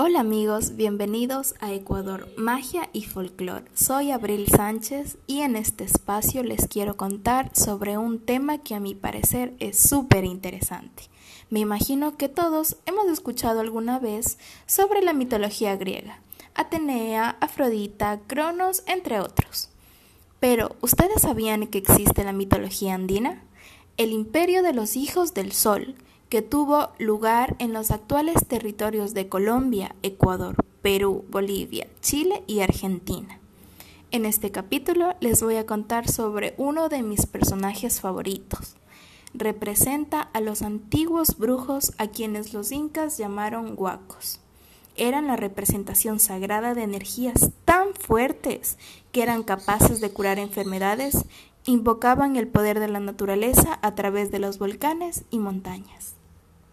Hola amigos, bienvenidos a Ecuador, Magia y Folklore. Soy Abril Sánchez y en este espacio les quiero contar sobre un tema que a mi parecer es súper interesante. Me imagino que todos hemos escuchado alguna vez sobre la mitología griega, Atenea, Afrodita, Cronos, entre otros. Pero, ¿ustedes sabían que existe la mitología andina? El imperio de los hijos del sol, que tuvo lugar en los actuales territorios de Colombia, Ecuador, Perú, Bolivia, Chile y Argentina. En este capítulo les voy a contar sobre uno de mis personajes favoritos. Representa a los antiguos brujos a quienes los incas llamaron huacos. Eran la representación sagrada de energías tan fuertes que eran capaces de curar enfermedades, invocaban el poder de la naturaleza a través de los volcanes y montañas.